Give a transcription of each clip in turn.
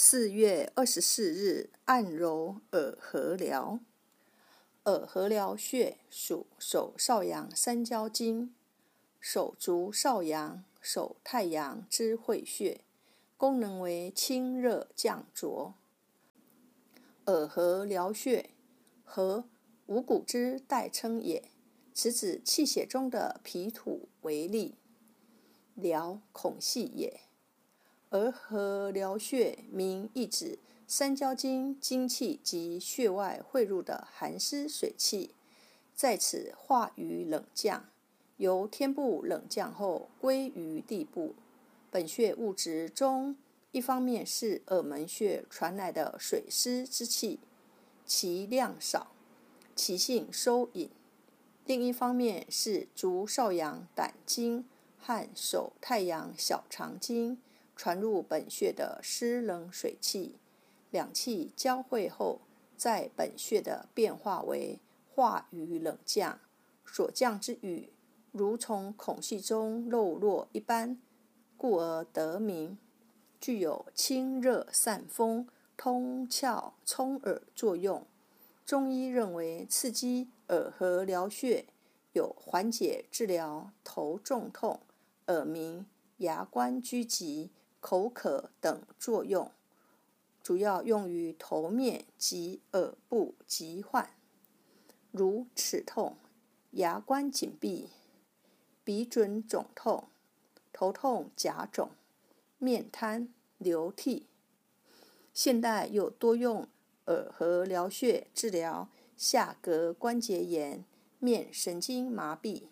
四月二十四日，按揉耳合髎。耳合髎穴属手少阳三焦经，手足少阳、手太阳之会穴，功能为清热降浊。耳合髎穴，合五谷之代称也。此指气血中的脾土为例，髎孔隙也。而合髎穴名意指三焦经精气及穴外汇入的寒湿水气，在此化于冷降，由天部冷降后归于地部。本穴物质中，一方面是耳门穴传来的水湿之气，其量少，其性收引；另一方面是足少阳胆经和手太阳小肠经。传入本穴的湿冷水气，两气交汇后，在本穴的变化为化雨冷降，所降之雨如从孔隙中漏落一般，故而得名。具有清热散风、通窍聪耳作用。中医认为，刺激耳和髎穴有缓解治疗头重痛、耳鸣、牙关拘急。口渴等作用，主要用于头面及耳部疾患，如齿痛、牙关紧闭、鼻准肿痛、头痛甲肿、面瘫、流涕。现代又多用耳合髎穴治疗下颌关节炎、面神经麻痹、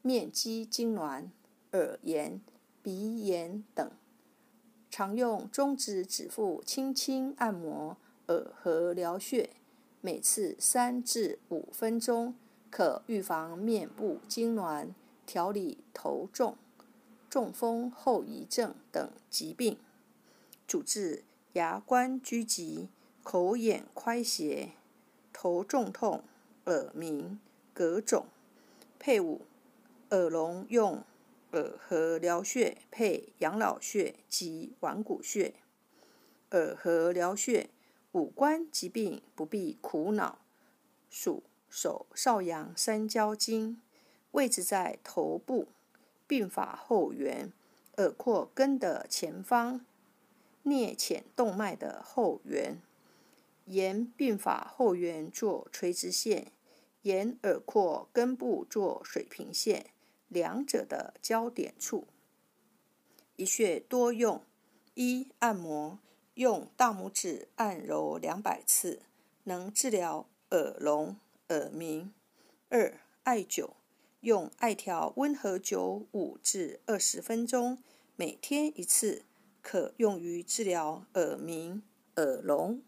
面肌痉挛、耳炎、鼻炎等。常用中指指腹轻轻按摩耳和髎穴，每次三至五分钟，可预防面部痉挛、调理头重、中风后遗症等疾病，主治牙关拘急、口眼歪斜、头重痛、耳鸣、膈肿。配伍耳聋用。耳合髎穴配养老穴及腕骨穴。耳合髎穴五官疾病不必苦恼，属手少阳三焦经，位置在头部鬓发后缘，耳廓根的前方，颞浅动脉的后缘。沿鬓发后缘做垂直线，沿耳廓根部做水平线。两者的交点处，一穴多用：一、按摩，用大拇指按揉两百次，能治疗耳聋、耳鸣；二、艾灸，用艾条温和灸五至二十分钟，每天一次，可用于治疗耳鸣、耳聋。